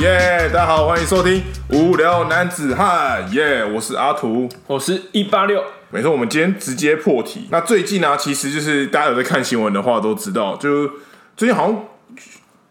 耶大家好，欢迎收听无聊男子汉。耶我是阿图。我是一八六，没错，我们今天直接破题。那最近呢、其实就是大家有在看新闻的话都知道，就最近好像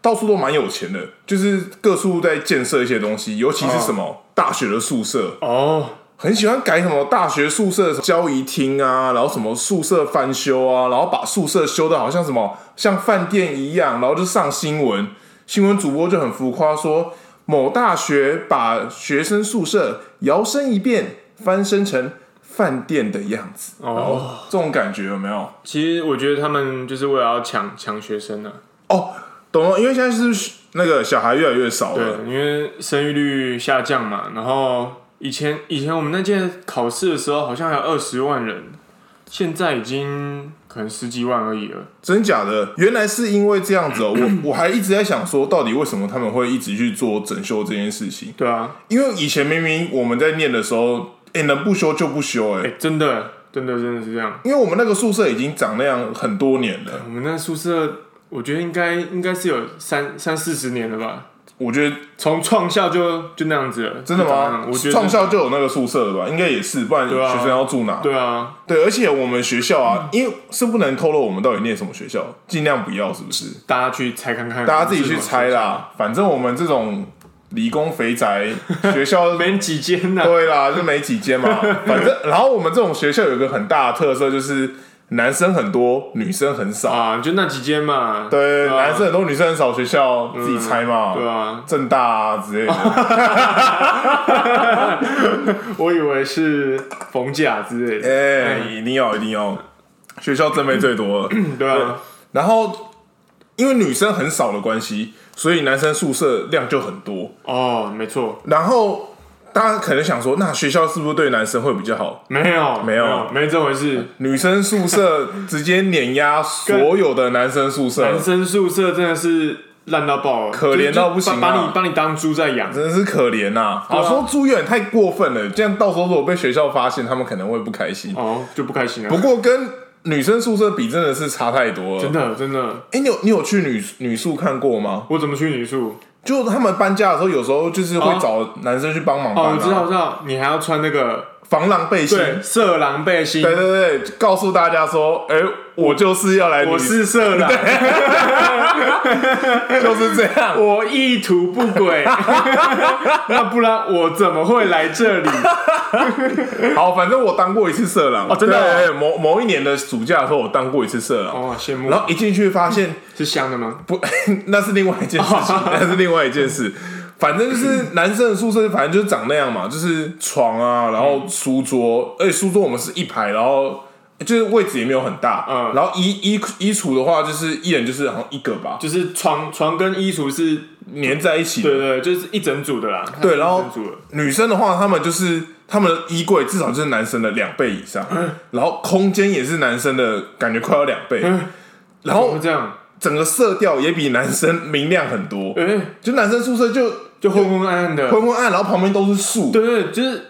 到处都蛮有钱的，就是各处在建设一些东西，尤其是什么、大学的宿舍，哦，很喜欢改什么大学宿舍的交谊厅啊，然后什么宿舍翻修啊，然后把宿舍修的好像什么像饭店一样，然后就上新闻，新闻主播就很浮夸说某大学把学生宿舍摇身一变，翻身成饭店的样子，哦。这种感觉有没有？其实我觉得他们就是为了要抢抢学生呢、哦，懂了，因为现在是那个小孩越来越少了，对，因为生育率下降嘛，然后以前以前我们那届考试的时候好像还有二十万人，现在已经可能十几万而已了。真假的？原来是因为这样子哦，我 我还一直在想说，到底为什么他们会一直去做整修这件事情？对啊，因为以前明明我们在念的时候，哎、能不修就不修、哎、哎、真的真的真的是这样。因为我们那个宿舍已经长那样很多年了，我们那宿舍，我觉得应该应该是有三三四十年了吧。我觉得从创校就就那样子了，真的吗？我觉得创校就有那个宿舍了吧？应该也是，不然学生要住哪？对啊，对，而且我们学校啊，因为是不能透露我们到底念什么学校，尽量不要，是不是？大家去猜看看，大家自己去猜啦，反正我们这种理工肥宅学校 没几间呐、对啦，就没几间嘛。反正，然后我们这种学校有一个很大的特色，就是男生很多，女生很少。啊，就那几间嘛。对，啊男生很多，女生很少，学校自己猜嘛。对啊，正大啊之类的。我以为是逢甲之类的。哎、一定要，一定要。学校正妹最多了。对啊，然后，因为女生很少的关系，所以男生宿舍量就很多。哦，没错，然后大家可能想说，那学校是不是对男生会比较好？没有，没有没这回事。女生宿舍直接碾压所有的男生宿舍，男生宿舍真的是烂到爆了，可怜到不行啊把把你把你当猪在养。真的是可怜呐、对啊好说猪有点太过分了，这样到时候如果被学校发现，他们可能会不开心。哦，就不开心了。不过跟女生宿舍比，真的是差太多了。真的真的，哎、你有你有去女女宿看过吗？我怎么去女宿？就他们搬家的时候，有时候就是会哦。找男生去帮忙搬、啊。哦，我知道，我知道，你还要穿那个防狼背心。对色狼背心。对对对，告诉大家说，哎、我就是要来，我是色狼，就是这样。我意图不轨，那不然我怎么会来这里？好，反正我当过一次色狼哦真的某某一年的暑假的时候，我当过一次色狼。哦，羡慕然。后一进去发现，是香的吗？不，那是另外一件事情，那是另外一件事。反正就是男生的宿舍，反正就是长那样嘛，就是床啊，然后书桌，而且书桌我们是一排，然后就是位置也没有很大，嗯然后衣衣衣橱的话，就是一人就是好像一个吧，就是床床跟衣橱是，粘在一起的。对对，就是一整组的啦。对然后女生的话，她们就是她们的衣柜至少就是男生的两倍以上，嗯然后空间也是男生的感觉快要两倍，然后这样？整个色调也比男生明亮很多。哎，就男生宿舍就就昏昏暗暗的。昏昏暗，然后旁边都是树，对对，就是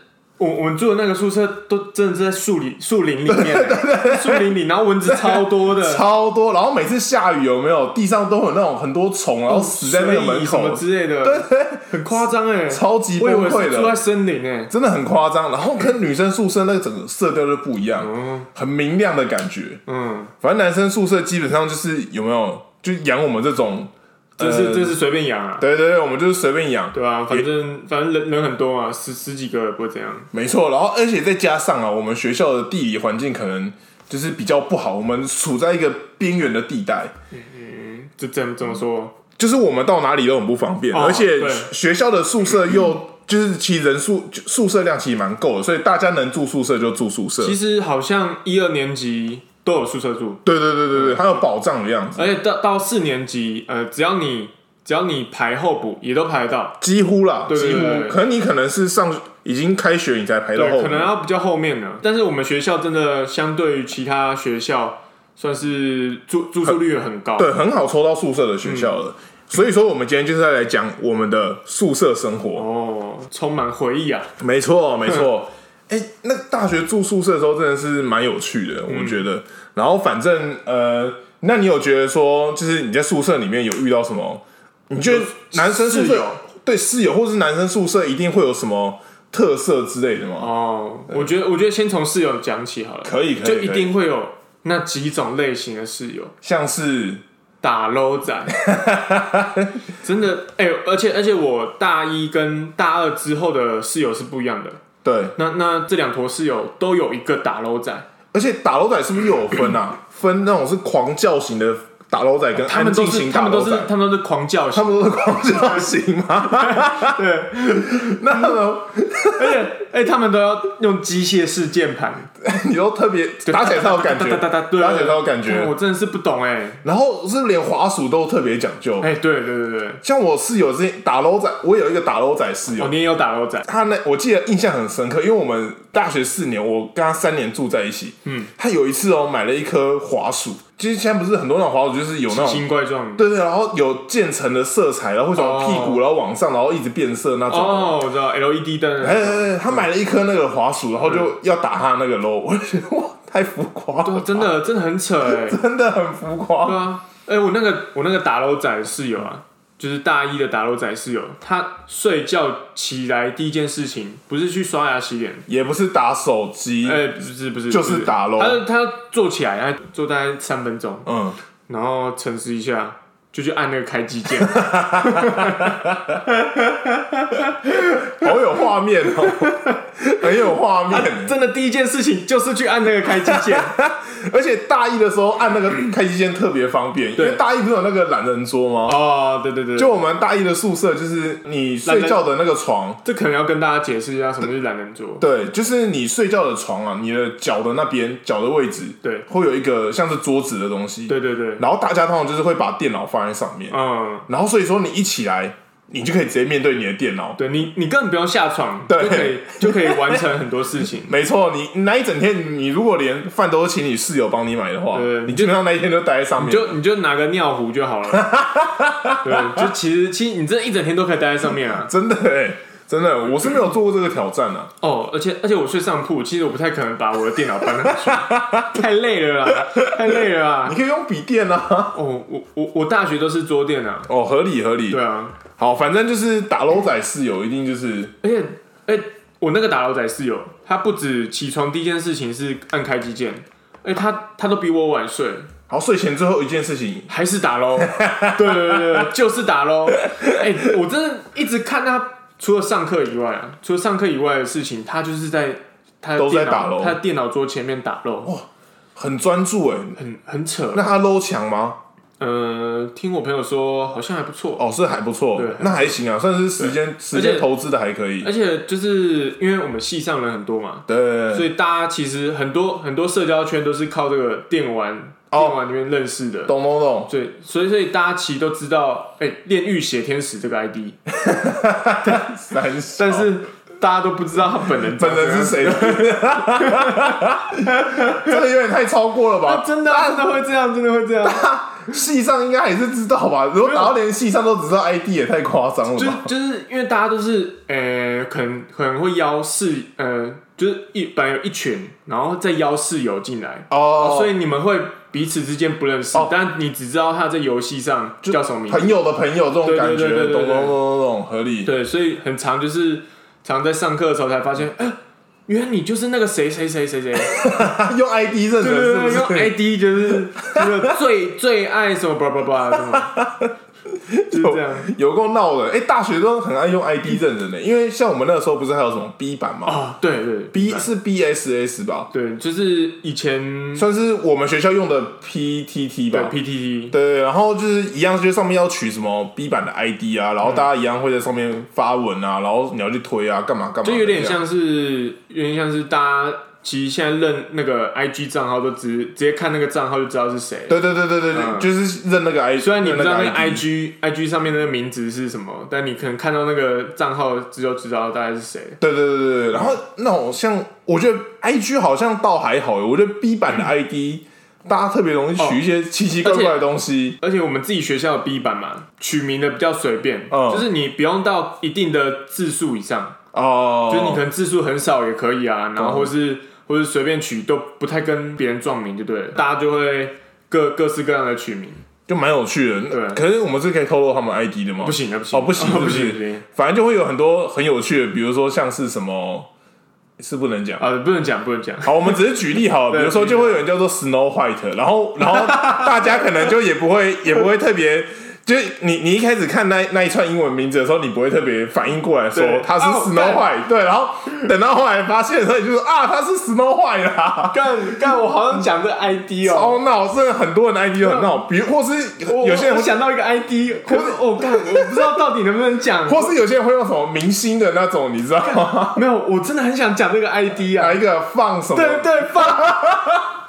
我我们住的那个宿舍都真的是在树林树林里面，树林里，然后蚊子超多的，超多。然后每次下雨有没有？地上都有那种很多虫，然后死在那个门水蚁什么口，之类的，对对，很夸张哎，超级崩溃为是住在，森林哎。真的很夸张。然后跟女生宿舍那个整个色调就不一样，很明亮的感觉。嗯，反正男生宿舍基本上就是有没有就养我们这种，这是呃这是随便养啊，对对对，我们就是随便养，对啊，反正反正人人很多嘛，十十几个也不会怎样。没错。然后而且再加上啊，我们学校的地理环境可能就是比较不好，我们处在一个边缘的地带。嗯这怎怎么说？就是我们到哪里都很不方便，哦而且学校的宿舍又就是其实人数宿舍量其实蛮够的，所以大家能住宿舍就住宿舍。其实好像一二年级都有宿舍住，对对对对对，还有保障的样子，而且到到四年级，呃，只要你只要你排候补，也都排得到。几乎啦，对对几乎。可能你可能是上已经开学你才排到对，后可能，要比较后面呢。但是我们学校真的相对于其他学校，算是住住宿率很高。对，很好抽到宿舍的学校了。所以说，我们今天就是要来讲我们的宿舍生活。哦，充满回忆啊！没错，没错。哎、那大学住宿舍的时候真的是蛮有趣的，嗯。我觉得。然后反正呃，那你有觉得说，就是你在宿舍里面有遇到什么？你觉得男生宿舍室友。对室友或是男生宿舍一定会有什么特色之类的吗？哦，我觉得我觉得先从室友讲起好了，可以，可以，就一定会有那几种类型的室友，像是？打 low 仔，真的，哎、而且而且我大一跟大二之后的室友是不一样的，对，那那这两坨室友都有一个打 low 仔，而且打楼仔是不是又有分啊？分那种是狂叫型的打楼仔跟他们都是安静型他们都打楼仔，是他们都是狂叫型，他们都是狂叫型吗？对，那呢？而且哎、他们都要用机械式键盘，你都特别打起来才有感觉，打起来才有感看觉。我真的是不懂哎、然后是连滑鼠都特别讲究，哎、对对对对，像我室友之前打楼仔，我有一个打楼仔。室友哦，，你也有打 low 仔，他那我记得印象很深刻，因为我们大学四年，我跟他三年住在一起。嗯，他有一次哦买了一颗滑鼠，其实现在不是很多那种滑鼠，就是有那奇种形怪状。对对，然后有渐层的色彩，然后会从哦屁股然后往上，然后一直变色那种。哦，我知道 LED 灯的哎哎哎，他买了一颗那个滑鼠，然后就要打他那个 low，我就觉得哇，太浮夸了，对，真的真的很扯哎、真的很浮夸。对啊，哎、我那个我那个打楼仔的室友啊，就是大一的打肉仔室友，他睡觉起来第一件事情不是去刷牙洗脸，也不是打手机，哎、不是不是，就是打咯他他坐起来，他坐大概三分钟，嗯，然后沉思一下，就去按那个开机键，好有画面哦，很有画面。真的第一件事情就是去按那个开机键，而且大一的时候按那个开机键特别方便，因对为大一不是有那个懒人桌吗？哦，对对对，就我们大一的宿舍，就是你睡觉的那个床，这可能要跟大家解释一下什么是懒人桌，对，就是你睡觉的床啊，你的脚的那边脚的位置对。会有一个像是桌子的东西，对对对，然后大家通常就是会把电脑放在上面，嗯。然后所以说你一起来，你就可以直接面对你的电脑。对你，你根本不用下床，对就可以就可以完成很多事情。没错，你你那一整天，你如果连饭都是请你室友帮你买的话，对你基本上那一天都待在上面。你就你就拿个尿壶就好了。对，就其实其实你这一整天都可以待在上面啊。真的哎、真的，我是没有做过这个挑战啊。哦，而且而且我睡上铺，其实我不太可能把我的电脑搬上去，太累了啦，太累了啦你。可以用笔电啊。哦，我我我大学都是桌垫啊。哦，合理合理。对啊，好，反正就是打楼仔室友一定就是而且哎、我那个打老仔室友，他不止起床第一件事情是按开机键，哎、他他都比我晚睡。好睡前最后一件事情，还是打喽，对对对对，就是打喽。哎、我真的一直看他，除了上课以外啊，除了上课以外的事情，他就是在他的都在电打他的电脑桌前面打漏。哇，很专注哎。很很扯。那他 low 强吗？呃，听我朋友说好像还不错，哦，是还不错对，那还行啊，算是时间时间投资的还可以。而且就是因为我们系上人很多嘛，对，所以大家其实很多很多社交圈都是靠这个电玩哦电玩里面认识的。懂懂懂。对，所以所以大家其实都知道，哎、炼狱血天使这个 ID，但是但是大家都不知道他本人长本人是谁？这个有点太超过了啊，吧？真的啊、真的会这样，真的会这样。戏上应该还是知道吧？如果打到连戏上都只知道 ID，也太夸张了就吧？就是因为大家都是呃，可能可能会邀室呃，就是一本来有一群，然后再邀室友进来，哦，所以你们会彼此之间不认识，哦但你只知道他在游戏上叫什么名字。朋友的朋友这种感觉，对对对对对懂懂懂懂懂，合理。对，所以很长就是常在上课的时候才发现，哎、原来你就是那个谁谁谁谁谁，用 ID 认对对人用是？ID 就是就是最最爱什么叭叭叭什么，就是这样。有够闹的，哎、大学都很爱用 ID 认人的，因为像我们那个时候不是还有什么 B 版吗、哦，对对 b 是 BSS 吧，对，就是以前算是我们学校用的 PTT 对吧。PTT，对，然后就是一样，就是上面要取什么 B 版的 ID 啊，然后大家一样会在上面发文啊，然后你要去推啊，干嘛干嘛，就有点像是有点像是大家其实现在认那个 IG 账号都直直接看那个账号就知道是谁。对对对对对对，嗯就是认那个 ID，虽然你不知道那个 ID IG IG 上面那个名字是什么，但你可能看到那个账号之后知道大概是谁。对对对对对，然后那种像我觉得 I G 好像倒还好，我觉得 B 版的 I D、大家特别容易取一些奇奇怪怪的东西。而且我们自己学校的 B 版嘛，取名的比较随便，嗯就是你不用到一定的字数以上，哦，就是你可能字数很少也可以啊，然后是或者随便取都不太跟别人撞名就对了，大家就会各各式各样的取名。就蛮有趣的。对可是我们是可以透露他们 ID 的吗？不行啊，不行哦不行不行不行反正就会有很多很有趣的，比如说像是什么是不能讲。啊，不能讲不能讲，好，我们只是举例好了，比如说就会有人叫做 Snow White，然后然后大家可能就也不会也不会特别，就是你你一开始看那那一串英文名字的时候，你不会特别反应过来说他是哦 Snow White，对，然后等到后来发现的时候，你就说啊他是 Snow White 啦。干干，我好像讲这个 ID 哦。超闹，真的很多人的 ID 都很闹，比如或是有些人会，我想到一个 ID，可是我干，我不知道到底能不能讲。或是有些人会用什么明星的那种，你知道吗？没有，我真的很想讲这个 ID 啊哪。一个放什么？对对，放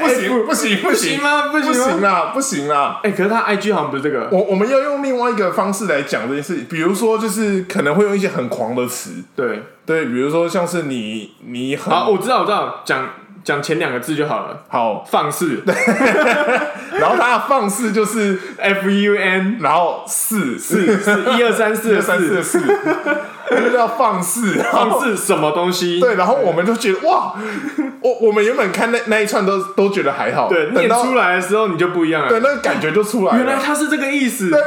不行不行不不行吗？不不行吗？行啦不行啦！哎，可是他 IG 好像不是这个。我我们要用另外一个方式来讲这件事，比如说就是可能会用一些很狂的词，对，对，比如说像是你你很好，我知道，我知道，讲讲前两个字就好了。好，放肆 然后它的放肆就是，，F U N 然后四四四一二三四的三四四，四，那就叫放肆，放肆什么东西？对，然后我们就觉得哇，我我们原本看那那一串都都觉得还好，对，等出来的时候你就不一样了对了。那个感觉就出来原来了，他是这个意思。对，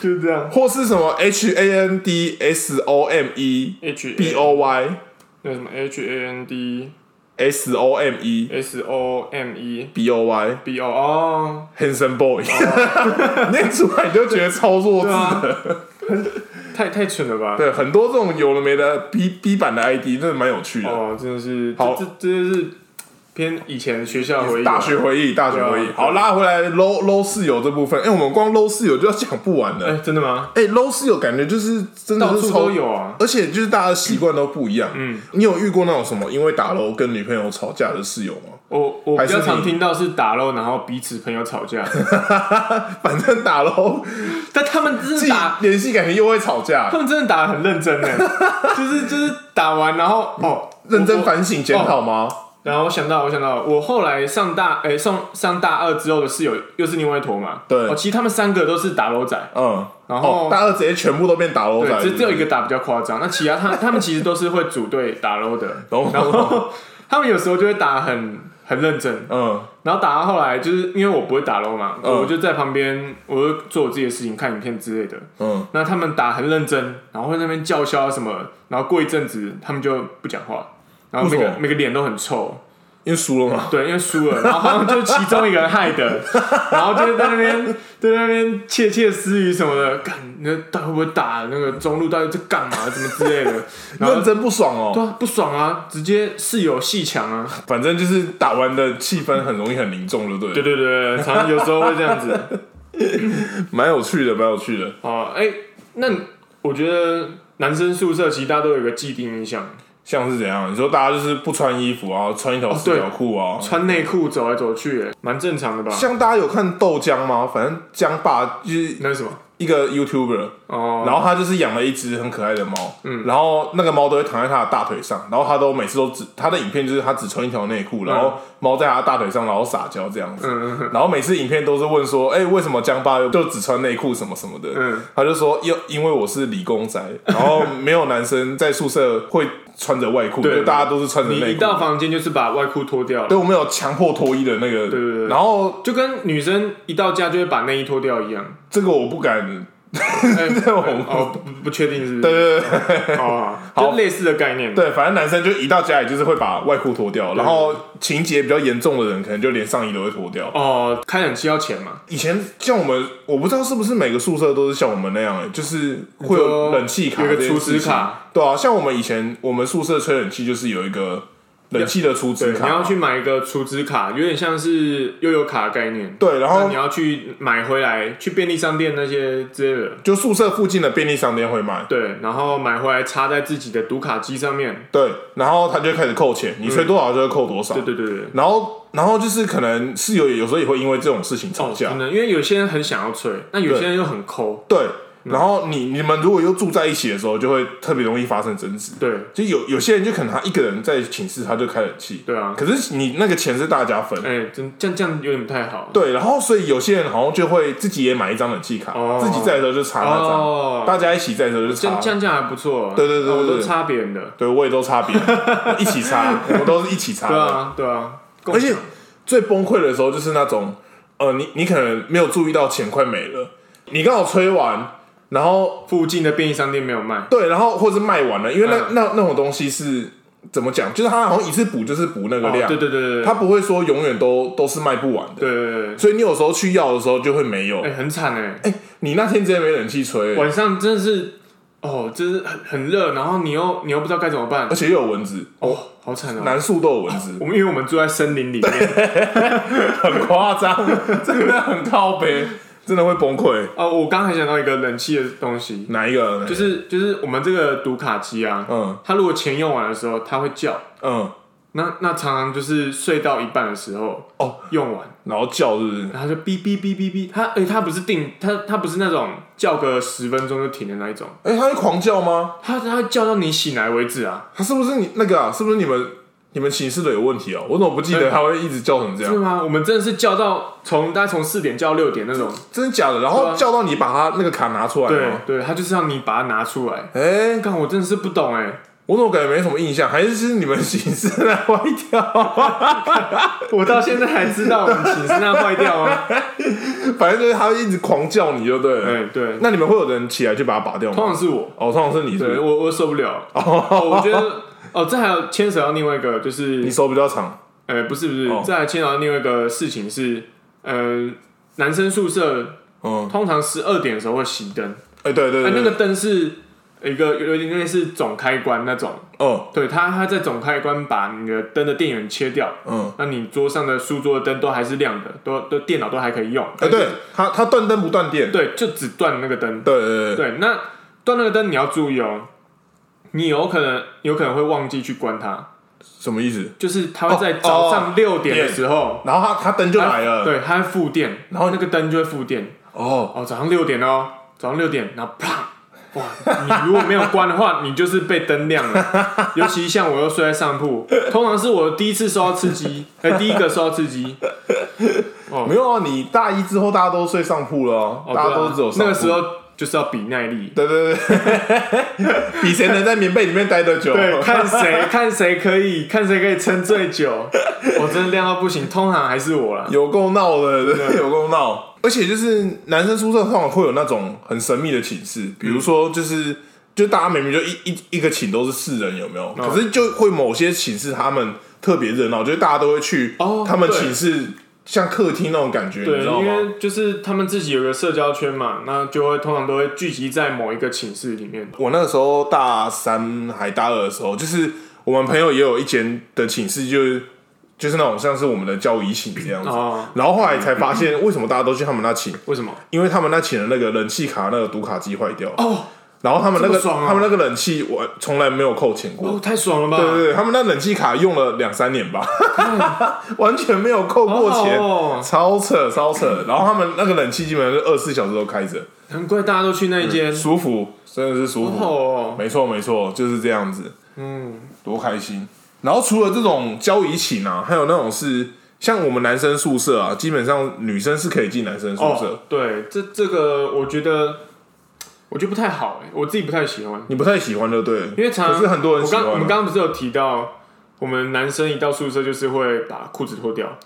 就是这样。或是什么 H A N D S O M E H B O Y 那什么 H A N D S O M E S O M E B O Y B O 哦，handsome boy，念出来你就觉得超弱智对啊的。太太蠢了吧？对，很多这种有的没的 B B 版的 ID 真的蛮有趣的。哦，真的是，好这这这就是偏以前学校回忆啊。大学回忆，大学回忆。啊好，拉回来 low low 室友这部分，哎、我们光 low 室友就要讲不完哎、了。真的吗？哎、w 室友感觉就是真的到处是都有啊。而且就是大家的习惯都不一样。嗯，你有遇过那种什么因为打楼跟女朋友吵架的室友吗？我我比较常你听到是打漏，然后彼此朋友吵架，反正打楼 但他们真自己的打，联系感情又会吵架他，们真的打的很认真呢，就是就是打完然后哦，认真反省检讨吗？然后我想到，我想到，我后来上大，哎、上上大二之后的室友又是另外一坨嘛。对。哦，其实他们三个都是打楼仔，嗯，然后哦，大二直接全部都变打楼仔，对，只只有一个，打比较夸张，那其他他他们其实都是会组队打楼的，然后然后他们有时候就会打得很很认真，嗯，然后打到后来就是因为我不会打楼嘛，嗯。我就在旁边，我就做我自己的事情，看影片之类的。嗯，那他们打很认真，然后那边叫嚣什么，然后过一阵子他们就不讲话，然后每个每个脸都很臭。因为输了嘛，对，因为输了，然后好像就其中一个人害的，然后就在那边在那边窃窃私语什么的，干，那到底会不会打那个中路到底在干嘛，什么之类的，然后认真不爽哦。对啊，不爽啊，直接室友戏强啊，反正就是打完的气氛很容易很凝重，对不对？对对对，常常有时候会这样子。蛮有趣的，蛮有趣的。哦，哎、那我觉得男生宿舍其实大家都有一个既定印象，像是怎样？你说大家就是不穿衣服啊，穿一条四角裤啊，穿内裤走来走去，哎蛮正常的吧？像大家有看豆浆吗？反正江爸就是那是什么？一个 YouTuber，哦，然后他就是养了一只很可爱的猫，嗯，然后那个猫都会躺在他的大腿上，然后他都每次都只他的影片就是他只穿一条内裤，然后猫在他大腿上，然后撒娇这样子，然后每次影片都是问说，哎、为什么江爸就只穿内裤什么什么的，嗯，他就说因因为我是理工宅，然后没有男生在宿舍会穿着外裤，对。就大家都是穿着内裤。一到房间就是把外裤脱掉了，对，我们有强迫脱衣的那个，对对对。然后就跟女生一到家就会把内衣脱掉一样。这个我不敢，哦，不不确定是不是？对对对哦，好就类似的概念。对，反正男生就一到家里就是会把外裤脱掉，然后情节比较严重的人可能就连上衣都会脱掉。哦，开冷气要钱嘛？以前像我们，我不知道是不是每个宿舍都是像我们那样、欸，就是会有冷气卡，有个储值卡，对啊，像我们以前我们宿舍吹冷气就是有一个冷气的储值，卡，你要去买一个储值卡，有点像是悠游卡的概念。对，然后你要去买回来，去便利商店那些之类的，就宿舍附近的便利商店会卖，对，然后买回来插在自己的读卡机上面。对，然后他就会开始扣钱，你吹多少就会扣多少，对对对对。然后然后就是可能室友也有时候也会因为这种事情吵哦，架，真的，因为有些人很想要吹，那有些人又很抠。对，然后你你们如果又住在一起的时候，就会特别容易发生争执。对就有有些人就可能他一个人在寝室他就开冷气，对啊，可是你那个钱是大家分，哎，真这样这样有点不太好。对，然后所以有些人好像就会自己也买一张冷气卡，哦自己在的时候就插那张，哦，大家一起在的时候就插这样。这样还不错。对对对对哦我都对插别人的。对，我也都插别人，一起插，我们都是一起插的。对啊，对啊。而且最崩溃的时候就是那种，呃，你你可能没有注意到钱快没了，你刚好吹完，然后附近的便利商店没有卖，对，然后或是卖完了，因为那、嗯。那那种东西是怎么讲？就是它好像一次补就是补那个哦量，对对对对对，它不会说永远都都是卖不完的，对对对对，所以你有时候去要的时候就会没有。哎、很惨哎、哎、你那天直接没冷气吹、晚上真的是，哦，就是很很热，然后你又你又不知道该怎么办。而，且又有蚊子，哦，好惨哦。南树都有蚊子，我们因为我们住在森林里面，很夸张，真的很靠北，真的会崩溃。哦，我刚才想到一个冷气的东西，哪一个？就是就是我们这个读卡机啊，嗯它如果钱用完的时候，它会叫，嗯，那那常常就是睡到一半的时候，哦，用完，然后叫是不是？然后就哔哔哔哔哔，它哎、它不是定，它它不是那种叫个十分钟就停的那一种，哎、它会狂叫吗？它它会叫到你醒来为止啊，它是不是你那个啊？是不是你们你们寝室的有问题哦？我怎么不记得他会一直叫成这样？是吗？我们真的是叫到从大概从四点叫到六点那种，真的假的？然后叫到你把他那个卡拿出来对吗？对，他就是让你把它拿出来。哎、干，我真的是不懂哎，我怎么感觉没什么印象？还是是你们寝室那坏掉？我到现在还知道我们寝室那坏掉吗？反正就是他会一直狂叫你，就对了。哎，对，那你们会有人起来去把它拔掉吗？通常是我，哦，通常是你是不是对我我受不了。哦，我觉得哦，这还有牵扯到另外一个，就是你手比较长。呃，不是不是哦，这还牵扯到另外一个事情是，呃，男生宿舍嗯，通常十二点的时候会熄灯，哎、对对对，哎，那个灯是一个有点类似总开关那种，哦，对，它它在总开关把你的灯的电源切掉，嗯，那你桌上的书桌的灯都还是亮的，都都电脑都还可以用，哎、对，它它断灯不断电。对，就只断那个灯，对对对，对，那断那个灯你要注意哦，你有可能有可能会忘记去关它，什么意思？就是它会在早上六点的时候，然后它它灯就来了。，对，它会复电，然后那个灯就会复电，哦，哦，早上六点哦，早上六点，然后啪。哇！你如果没有关的话，你就是被灯亮了。尤其像我又睡在上铺，通常是我第一次受到刺激，哎、第一个受到刺激。哦没有啊，你大一之后大家都睡上铺了哦，哦，大家都只有那个时。候就是要比耐力，对对对，比谁能在棉被里面待得久。对，看谁 看谁可以看谁可以撑最久。我真的亮到不行，通常还是我啦。有够闹的，有够闹。而且就是男生宿舍通常会有那种很神秘的寝室，比如说就是、就大家明明就一一一个寝都是四人，有没有？哦可是就会某些寝室他们特别热闹，就是大家都会去哦他们寝室像客厅那种感觉，你对？因为就是他们自己有个社交圈嘛，那就会通常都会聚集在某一个寝室里面。我那个时候大三还大二的时候，就是我们朋友也有一间的寝室，就是就是那种像是我们的交谊寝这样子。哦，然后后来才发现，为什么大家都去他们那寝？为什么？因为他们那寝的那个冷气卡那个读卡机坏掉，哦然后他们那个、他们那个冷气我从来没有扣钱过。哦，太爽了吧！对对对，他们那冷气卡用了两三年吧，完全没有扣过钱，哦超扯超扯。然后他们那个冷气基本上是二十四小时都开着，难怪大家都去那一间。舒服，真的是舒服。哦，没错没错，就是这样子，嗯，多开心。然后除了这种交谊寝啊，还有那种是像我们男生宿舍啊，基本上女生是可以进男生宿舍，哦，对，这这个我觉得，我觉得不太好哎，我自己不太喜欢，你不太喜欢就对。了，因为常可是很多人我喜欢我们刚刚不是有提到，我们男生一到宿舍就是会把裤子脱掉，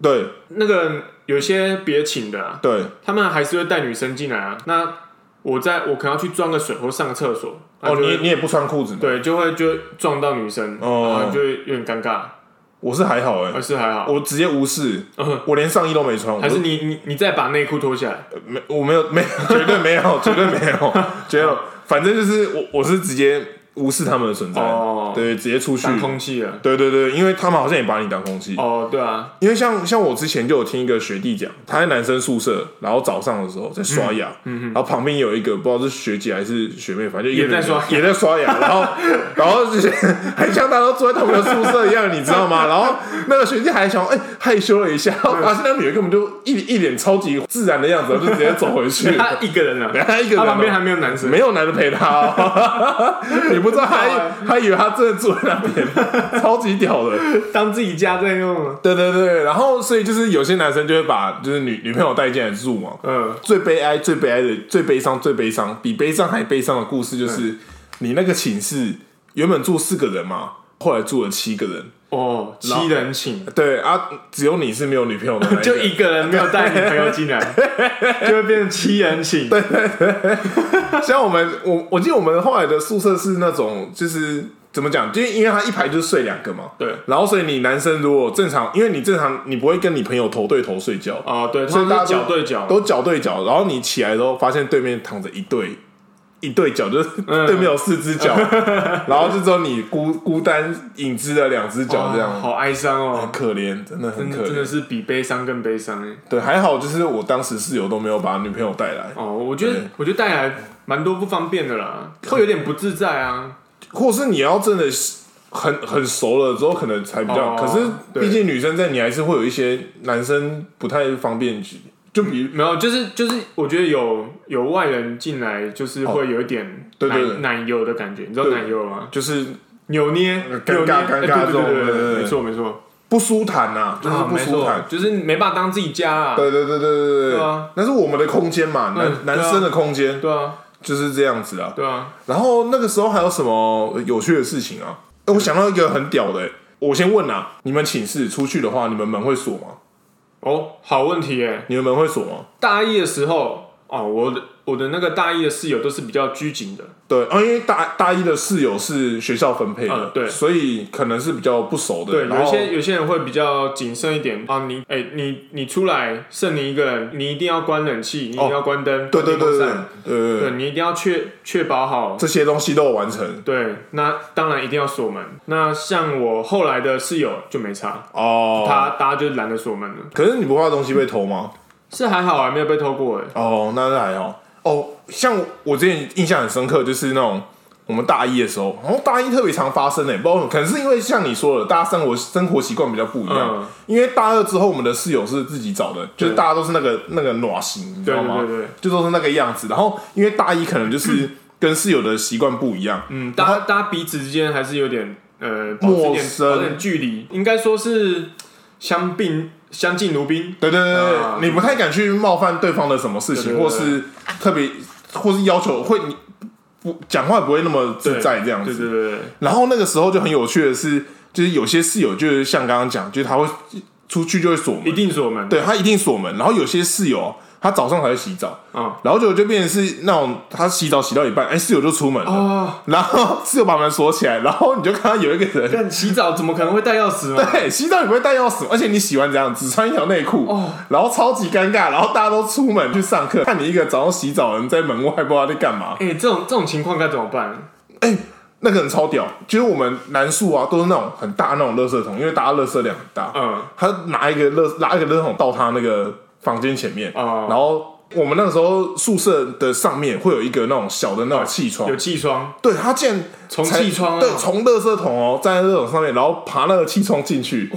对。那个有些别寝的啊，对。他们还是会带女生进来啊。那我在我可能要去装个水或上个厕所，那哦，就会你你也不穿裤子吗？，对就会就会撞到女生，哦。然后就会有点尴尬，我是还好哎、欸是还好，我直接无视，嗯。我连上衣都没穿，还是你你你再把内裤脱下来，没我没有没有绝对没有绝对没有绝对 反正就是我我是直接无视他们的存在，哦。对，直接出去，当空气了。对对对，因为他们好像也把你当空气，哦，对啊，因为像像我之前就有听一个学弟讲，他在男生宿舍，然后早上的时候在刷牙，然后旁边有一个不知道是学姐还是学妹，反正也在刷牙。也在刷牙，然后然后就是还像大家都住在同一个宿舍一样，你知道吗？然后那个学弟还想哎、害羞了一下，发现那女的根本就一一脸超级自然的样子，就直接走回去。他一个人啊，他一个人旁边还没有男生，没有男的陪他、不知道，还还以为他真的住在那边，超级屌的。当自己家在用啊。对对对，然后所以就是有些男生就会把就是女女朋友带进来住嘛。嗯，最悲哀、最悲哀的、最悲伤、最悲伤，比悲伤还悲伤的故事就是，你那个寝室原本住四个人嘛，后来住了七个人，哦，七人寝，对啊，只有你是没有女朋友的 那就个。一个人没有带女朋友进来，就会变成七人寝。对，像我们，我我记得我们后来的宿舍是那种，就是怎么讲，就是因为他一排就睡两个嘛，对。然后所以你男生如果正常，因为你正常你不会跟你朋友头对头睡觉，啊，对，所以大家脚对脚，都脚对脚，然后你起来的时候发现对面躺着一对一对脚，就是嗯对面有四只脚，然后就只有你孤孤单影子的两只脚这样，哦好哀伤很哦，可怜，真的很可真的真的。是比悲伤更悲伤哎。对，还好就是我当时室友都没有把女朋友带来，哦，我觉得我觉得带来蛮多不方便的啦，会有点不自在啊。或是你要真的是很很熟了之后，可能才比较。哦可是对毕竟女生在，你还是会有一些男生不太方便去，就比没有，就是就是，我觉得有有外人进来，就是会有一点哦对奶对对奶油的感觉，你知道对奶油吗？就是扭捏，尴尬扭捏尴尬哎对这种对对对对，对对对没错没错，不舒坦呐、就是不舒坦。就是没办法当自己家啊。对对对对对对对啊那是我们的空间嘛，男、嗯对啊男生的空间对啊，就是这样子啊。对啊，然后那个时候还有什么有趣的事情啊？哎我想到一个很屌的、欸我先问啊，你们寝室出去的话，你们门会锁吗？哦，好问题耶。你们门会锁吗？大一的时候，哦，我的我的那个大一的室友都是比较拘谨的，对，啊，因为大大一的室友是学校分配的，嗯对所以可能是比较不熟的。对，然有一些有些人会比较谨慎一点啊。你哎、你你出来剩你一个人，你一定要关冷气，你一定要关灯，哦对对对对对对对，对你一定要确确保好。这些东西都有完成对，那当然一定要锁门。那像我后来的室友就没差，哦。他大家就懒得锁门了，可是你不怕东西被偷吗？是还好啊，没有被偷过哎。哦，那那还好。哦，像我之前印象很深刻，就是那种我们大一的时候，然后大一特别常发生诶、不知道为什么，可能是因为像你说的，大家生活生活习惯比较不一样。嗯，因为大二之后，我们的室友是自己找的，就是大家都是那个那个暖型，你知道吗？对对对，就都是那个样子。然后因为大一可能就是 跟室友的习惯不一样，嗯，大家大家彼此之间还是有点呃陌生有点距离，应该说是相并相敬如宾。对对对你不太敢去冒犯对方的什么事情，对对对或是特别，或是要求会你不讲话不会那么自在这样子。对对对对，然后那个时候就很有趣的是，就是有些室友就是像刚刚讲，就是他会出去就会锁门一，定锁门。对他一定锁门。然后有些室友他早上才会洗澡，嗯，然后就就变成是那种他洗澡洗到一半，哎，室友就出门了，哦，然后室友把门锁起来，然后你就看到有一个人。但洗澡怎么可能会带钥匙嘛？对，洗澡你不会带钥匙，而且你洗完这样只穿一条内裤，哦然后超级尴尬，然后大家都出门去上课，看你一个早上洗澡的人在门外不知道在干嘛。哎、这种这种情况该怎么办？哎那个人超屌，就是我们男宿啊，都是那种很大那种垃圾桶，因为大家垃圾量很大，嗯，他拿一个垃拿一个垃圾桶到他那个房间前面，啊。然后我们那个时候宿舍的上面会有一个那种小的那种气窗。有，气窗，对他竟然从气窗啊。对，从垃圾桶哦站在垃圾桶上面，然后爬那个气窗进去，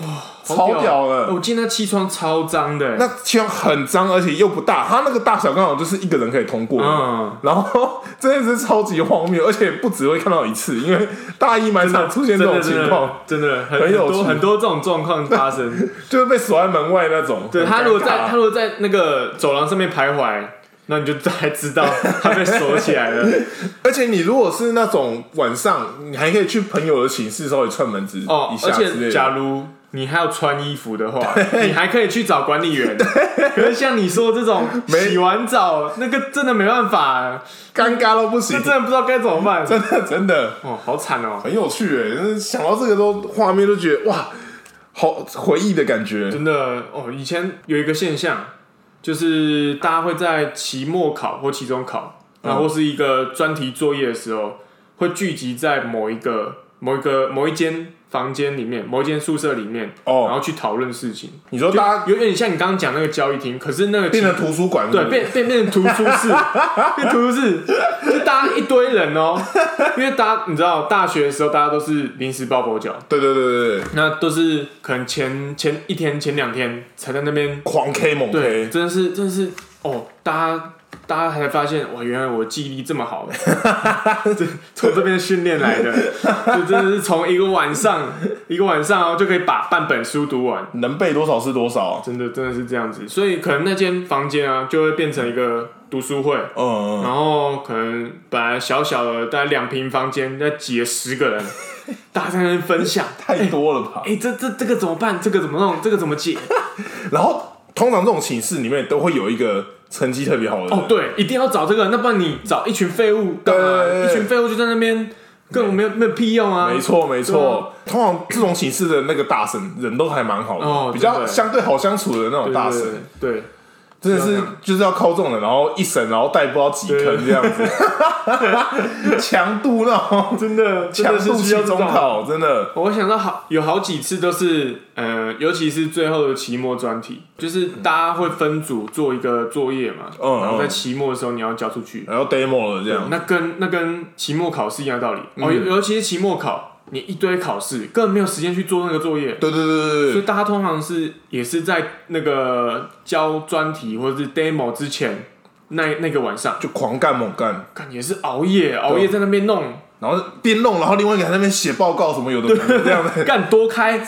超屌的。我记得那气窗超脏的、那气窗很脏，而且又不大，它那个大小刚好就是一个人可以通过。嗯，然后 真的是超级荒谬，而且不只会看到一次，因为大一蛮常出现这种情况，真的很很有很多这种状况发生。就是被锁在门外那种。对他如果在他如果在那个走廊上面徘徊，那你就才知道他被锁起来了。而且你如果是那种晚上，你还可以去朋友的寝室稍微串门子哦而且假。如你还要穿衣服的话，你还可以去找管理员。可是像你说这种没洗完澡，那个真的没办法，尴尬到不行这，真的不知道该怎么办。真的真的哦，好惨哦，很有趣哎！想到这个都画面都觉得哇，好回忆的感觉。真的哦。以前有一个现象，就是大家会在期末考或期中考，嗯然后或是一个专题作业的时候，会聚集在某一个某一个某一间房间里面，某一间宿舍里面，然哦，后去讨论事情。你说大家有点像你刚刚讲那个交易厅，可是那个变成图书馆对是，变变变成图书室，变图书室，就大家一堆人哦，因为大家你知道大学的时候大家都是临时抱佛脚，对对对对对，那都是可能前前一天前两天才在那边，狂 K 猛对，K，真的是真的是哦，大家。大家才发现哇，原来我记忆力这么好，这从这边训练来的，就真的是从一个晚上一个晚上哦就可以把半本书读完，能背多少是多少啊。真的真的是这样子，所以可能那间房间啊就会变成一个读书会，嗯，嗯然后可能本来小小的大概两平房间，再挤了十个人，大家在那边分享，太多了吧？哎、这这这个怎么办？这个怎么弄？这个怎么解？然后通常这种寝室里面都会有一个成绩特别好的，哦，对，一定要找这个，那不然你找一群废物干嘛？一群废物就在那边，根本没有没有屁用啊！没错没错。通常这种形式的那个大神人都还蛮好的，哦比较相对好相处的那种大神，对对，真的是就是要靠这种人，然后一审然后带不知道几坑这样子，强度那种。真的强度期中需要这种。考，真的。我想到好有好几次都是，呃，尤其是最后的期末专题，就是大家会分组做一个作业嘛，嗯然后在嗯期末的时候你要交出去，然后 demo 了这样，那跟那跟期末考试一样的道理。嗯。哦，尤尤其是期末考，你一堆考试，根本没有时间去做那个作业。对对对对所以大家通常是也是在那个交专题或者是 demo 之前那那个晚上，就狂干猛干，干也是熬夜熬夜在那边弄，然后边弄，然后另外一个人在那边写报告什么有的没的这样的，干多开，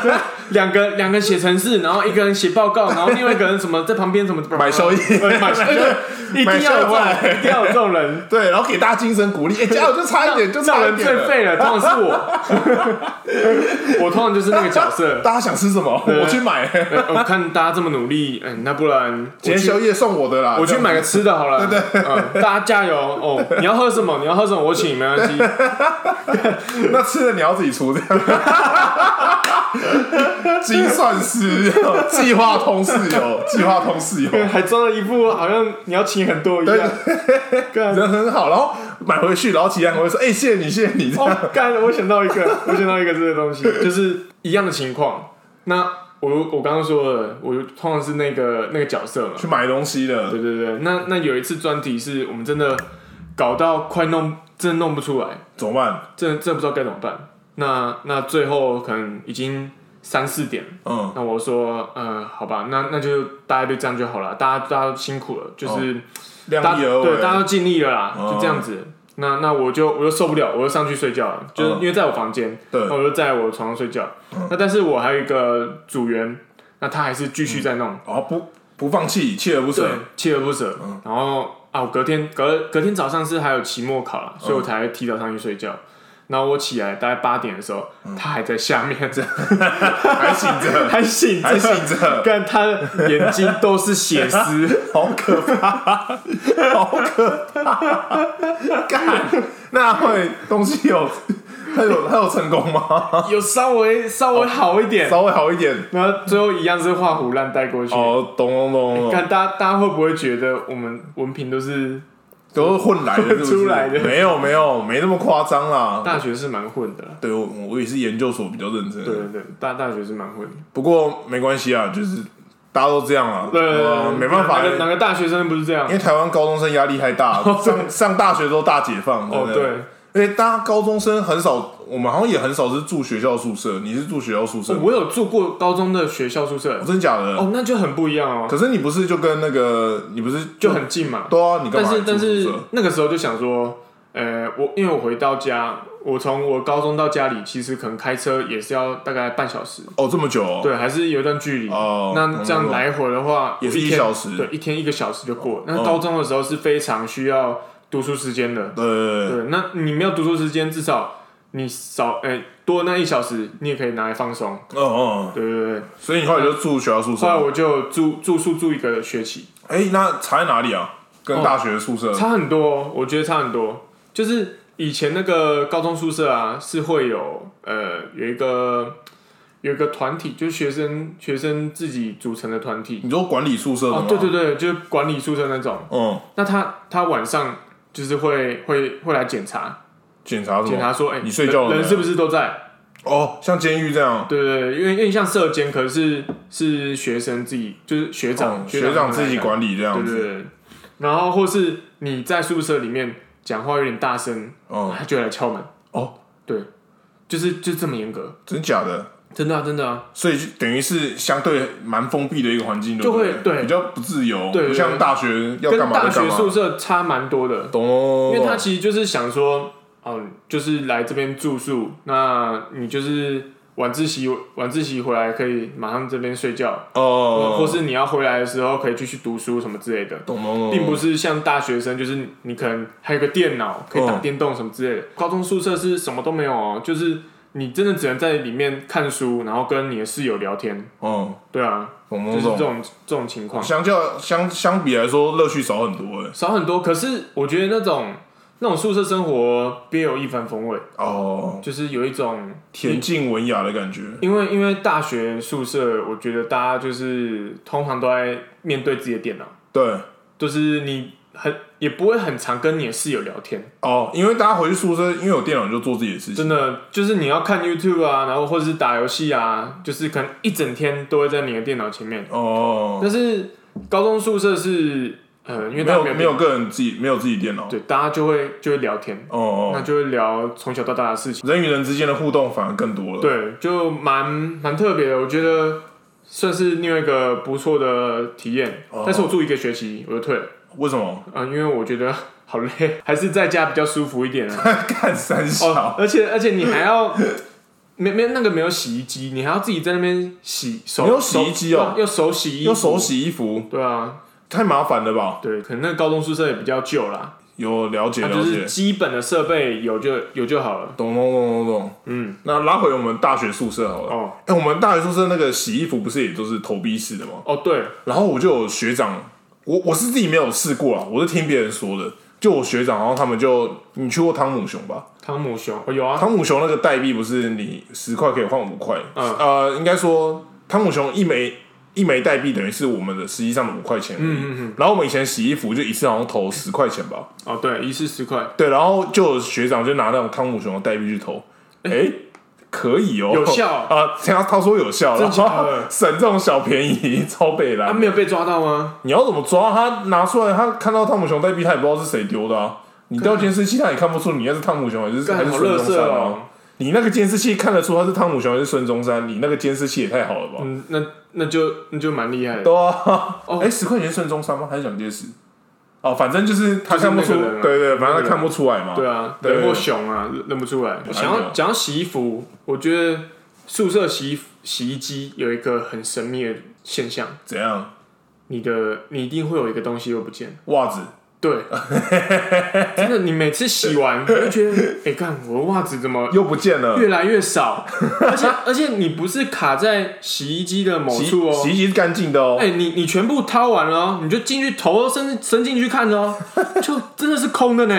两个两个写程式，然后一个人写报告，然后另外一个人什么在旁边什么买宵夜呃买宵夜，一定要有一定要有这种人。对，然后给大家精神鼓励，哎，加油，就差一点，就那人差一点了。最废了，通常是我，我通常就是那个角色。大家想吃什么，我去买。呃我看大家这么努力，嗯，那不然今天宵夜送我的啦，我去买个吃的好了。对对，嗯，大家加油哦！你要喝什么？你要喝什么？我请，没关系。那吃的你要自己出，这样。精算师计划通室友，计划通室友，还装了一副好像你要请很多一样。干人很好。然后买回去，然后其他人会说：“哎，谢谢你，谢谢你。”哦，干！我想到一个，我想到一个这个东西，就是一样的情况。那我我刚刚说了，我通常是那个那个角色嘛。去买东西的，对对对，那那有一次专题是我们真的搞到快弄，真的弄不出来，怎么办？真的真的不知道该怎么办。那那最后可能已经三四点了嗯，那我说，呃，好吧，那那就大家就这样就好了，大家大家都辛苦了，就是、量大家。对大家都尽力了啦，哦就这样子。那那我就我就受不了，我就上去睡觉了，就是嗯因为在我房间，我就在我床上睡觉。那但是我还有一个组员，那他还是继续在弄，哦，不不放弃，锲而不舍。，锲而不舍。然后啊，我隔天隔隔天早上是还有期末考了，所以我才提早上去睡觉。然后我起来大概八点的时候，他还在下面，这样还醒着，还醒着，还醒着，看他的眼睛都是血丝，好可怕，好可怕！干，那会东西有，他有他有成功吗？有稍微稍微好一点，稍微好一点。然后最后一样是画虎烂带过去。哦，懂懂懂懂，看大家大家会不会觉得我们文凭都是都是混来的，是不是 出来的没有没有，没那么夸张啦。大学是蛮混的？对我我也是研究所比较认真，对对对，大大学是蛮混的。不过没关系啊，就是大家都这样啊，对没办法哪，个哪个大学生不是这样因？为台湾高中生压力太大，上上大学都大解放，哦，对，而且大家高中生很少，我们好像也很少是住学校宿舍。你是住学校宿舍吗？我有住过高中的学校宿舍哦，真假的？哦，那就很不一样哦，可是你不是就跟那个，你不是就很近嘛。对啊？你干但嘛是但是那个时候就想说，呃，我因为我回到家，我从我高中到家里，其实可能开车也是要大概半小时，哦这么久哦，对，还是有一段距离。哦，那这样懂来回的话，也是一天小时对，一天一个小时就过了。那嗯高中的时候是非常需要读书时间的，对对对，对，那你没有读书时间，至少你少诶、多那一小时，你也可以拿来放松。嗯嗯，对对对，所以你后来就住学校宿舍。后来我就住住宿住一个学期，哎，那差在哪里啊？跟大学宿舍差很多哦，我觉得差很多。就是以前那个高中宿舍啊，是会有呃有一个有一个团体，就是学生学生自己组成的团体。你说管理宿舍的吗？哦，对对对，就是管理宿舍那种。嗯，那他他晚上就是会会会来检查，检查什么？检查说，哎、你睡觉了没人人是不是都在？哦，像监狱这样，对对对，因为因为像社监，可是是学生自己，就是学长、哦学长自己管。理这样子。对对对，然后或是你在宿舍里面讲话有点大声，哦，他就会来敲门。哦，对，就是就这么严格，真假的？真的啊，真的啊，所以就等于是相对蛮封闭的一个环境，就会对比较不自由，对对不像大学要跟干嘛干嘛。大学宿舍差蛮多的。懂哦，因为他其实就是想说，哦，就是来这边住宿，那你就是晚自习晚自习回来可以马上这边睡觉，哦，或是你要回来的时候可以继续读书什么之类的。懂懂懂，并不是像大学生，就是你可能还有个电脑可以打电动什么之类的。高中宿舍是什么都没有哦，就是你真的只能在里面看书，然后跟你的室友聊天。嗯，对啊。就是这种这种情况相较相相比来说，乐趣少很多哎。少很多。可是我觉得那种那种宿舍生活别有一番风味，哦，就是有一种恬静文雅的感觉。因为因为大学宿舍，我觉得大家就是通常都在面对自己的电脑，对，就是你很也不会很常跟你的室友聊天，哦，因为大家回去宿舍，因为有电脑就做自己的事情。真的就是你要看 YouTube 啊，然后或者是打游戏啊，就是可能一整天都会在你的电脑前面。哦，但是高中宿舍是呃，因为没有没有个人自己没有自己电脑。对，大家就会就会聊天，哦哦，那就会聊从小到大的事情，人与人之间的互动反而更多了。，对，就蛮蛮特别的，我觉得算是另外一个不错的体验。哦但是我住一个学期我就退了，为什么？啊、因为我觉得 好累，还是在家比较舒服一点啊。干三哦，，而且而且你还要没没那个没有洗衣机，你还要自己在那边洗手，没有洗衣机哦手要手洗衣服，用手。洗衣服对啊，太麻烦了吧？对，可能那个高中宿舍也比较旧啦，有了解了它就是解，基本的设备有就有就好了。懂懂懂懂懂。嗯，那拉回我们大学宿舍好了。哦哎、我们大学宿舍那个洗衣服不是也都是投币式的吗？哦，对，然后我就有学长，我我是自己没有试过啊，我是听别人说的。就我学长，然后他们就你去过汤姆熊吧？汤姆熊哦有啊，汤姆熊那个代币不是你十块可以换五块？嗯呃，应该说汤姆熊一枚一枚代币等于是我们的实际上的五块钱。嗯嗯嗯，然后我们以前洗衣服就一次好像投十块钱吧，哦对，一次十块，对，然后就有学长就拿那种汤姆熊的代币去投，哎、可以哦，有效 啊！他他说有效，真然后 省这种小便宜，超北蓝。他没有被抓到吗？你要怎么抓他？拿出来，他看到汤姆熊代币，他也不知道是谁丢的啊。你掉监视器，他也看不出你那是汤姆熊还是还是孙中山啊。哦。你那个监视器看得出他是汤姆熊还是孙中山？你那个监视器也太好了吧？嗯，那那就那就蛮厉害的。对啊，哦哎，十块钱是孙中山吗？还是蒋介石？哦，反正就是他看不出，对对，反正他看不出来嘛。对啊，人或熊啊，认认不出来。想还有要讲到洗衣服，我觉得宿舍洗衣洗衣机有一个很神秘的现象，怎样？你的你一定会有一个东西会不见。袜子对，真的，你每次洗完，你就觉得，哎、看我的袜子怎么又不见了。越来越少，而且而且你不是卡在洗衣机的某洗处哦，洗衣机是干净的哦哎、。你你全部掏完了哦，你就进去头都伸伸进去看哦，就真的是空的呢。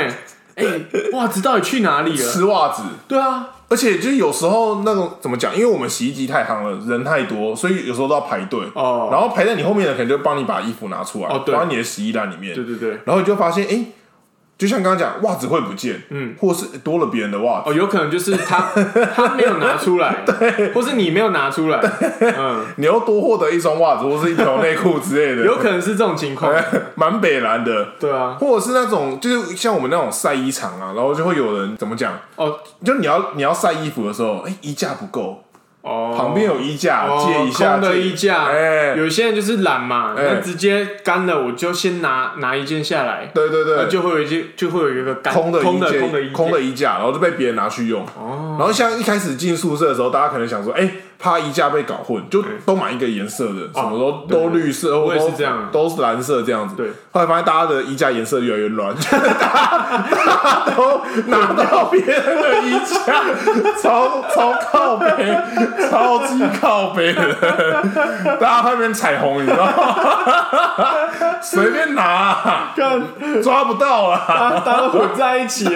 哎、袜子到底去哪里了？湿袜子，对啊，而且就是有时候那种怎么讲？因为我们洗衣机太夯了，人太多，所以有时候都要排队。哦，然后排在你后面的可能就帮你把衣服拿出来，哦对放在你的洗衣篮里面。对对对，然后你就发现，哎、就像刚刚讲，袜子会不见，嗯，或是多了别人的袜子，哦，有可能就是他 他没有拿出来，对，或是你没有拿出来，嗯，你要多获得一双袜子或是一条内裤之类的，有可能是这种情况，蛮北蓝的。对啊，或者是那种，就是像我们那种晒衣场啊，然后就会有人怎么讲？哦。就你要你要晒衣服的时候，哎、衣架不够，哦，旁边有衣架，哦借一下空的衣架，哎、有些人就是懒嘛，哎。那直接干了，我就先拿拿一件下来，对对对，那就会有一件就会有一个干空的衣架空的空的衣空的衣架，然后就被别人拿去用。哦，然后像一开始进宿舍的时候，大家可能想说，哎、怕衣架被搞混，就都买一个颜色的，什么都、对都绿色，或者是这样都是蓝色这样子。对，后来发现大家的衣架颜色越来越乱，都 拿到别人的衣架，超超靠背，超级靠背的，大家那边彩虹，你知道吗？随便拿、啊，抓不到啊，大大家都混在一起，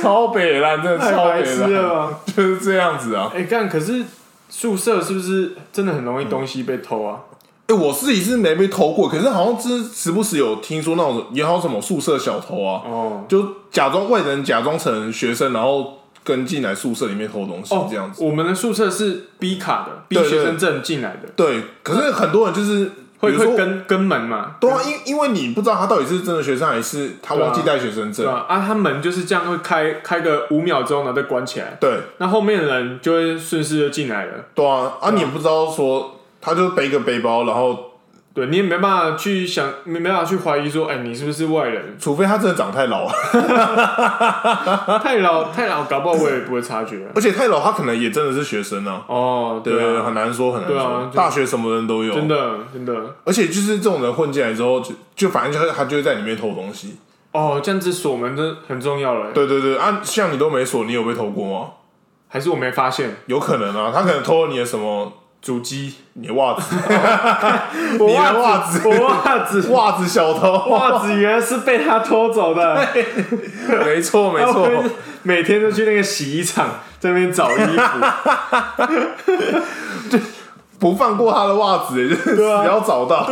超北蓝，真的超北白痴了。烂，吧？就是这样子啊。哎，干，可是宿舍是不是真的很容易东西被偷啊？哎、我自己是没被偷过，可是好像是时不时有听说那种也好什么宿舍小偷啊，哦就假装外人假装成学生，然后跟进来宿舍里面偷东西哦，这样子。我们的宿舍是 B 卡的，B 对对学生证进来的，对，可是很多人就是会跟跟门嘛，对啊，因因为你不知道他到底是真的学生还是他忘记带学生证。对啊？啊，他门就是这样会开开个五秒钟，然后再关起来，对那后面的人就会顺势就进来了。对啊，啊，你也不知道说他就背个背包，然后对你也没办法去想，没没办法去怀疑说，哎、你是不是外人？除非他真的长太老了，太老太老，搞不好我也不会察觉。而且太老他可能也真的是学生啊。哦，对很难说，很难说。啊大学什么人都有，真的真的。而且就是这种人混进来之后，就就反正就是他就会在里面偷东西。哦，这样子锁门真的很重要了。对对对，啊，像你都没锁，你有被偷过吗？还是我没发现有可能啊，他可能偷了你的什么，主机，你的袜子，我 你的袜子。我袜子，袜子。小偷，袜子原来是被他偷走的。没错没他错，每天都去那个洗衣厂在那边找衣服。不放过他的袜子，就是对啊。只要找到，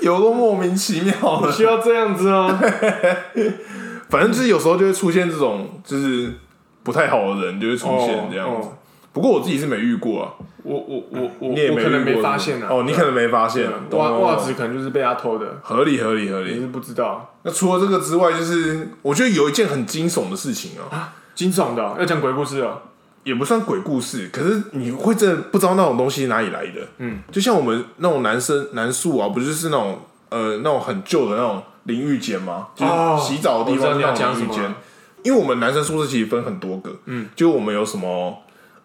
有个莫名其妙的，需要这样子吗？反正就是有时候就会出现这种就是不太好的人，就会出现这样子。哦哦不过我自己是没遇过啊，我我我我你也没可能没发现啊。哦，你可能没发现对，袜懂袜子可能就是被他偷的，合理合理合理。你是不知道那除了这个之外，就是我觉得有一件很惊悚的事情啊，惊悚的哦，要讲鬼故事哦。也不算鬼故事，可是你会真的不知道那种东西哪里来的。嗯，就像我们那种男生男宿啊，不就是那种呃那种很旧的那种淋浴间吗？就是哦洗澡的地我知道你要方那种讲什淋浴间。因为我们男生宿舍其实分很多个，嗯，就我们有什么